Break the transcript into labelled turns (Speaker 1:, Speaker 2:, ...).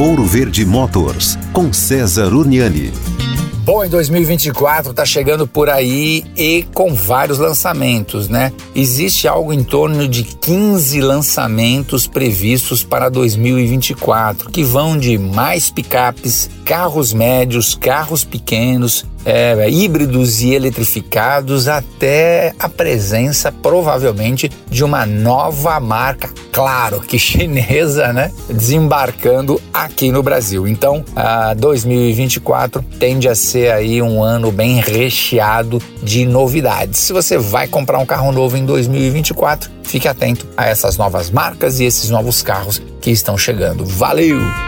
Speaker 1: Ouro Verde Motors, com César Uniani.
Speaker 2: Bom, em 2024 está chegando por aí e com vários lançamentos, né? Existe algo em torno de 15 lançamentos previstos para 2024, que vão de mais picapes, carros médios, carros pequenos, é, híbridos e eletrificados, até a presença provavelmente de uma nova marca, claro que chinesa, né? Desembarcando aqui no Brasil. Então, a 2024 tende a ser aí um ano bem recheado de novidades. Se você vai comprar um carro novo em 2024, fique atento a essas novas marcas e esses novos carros que estão chegando. Valeu!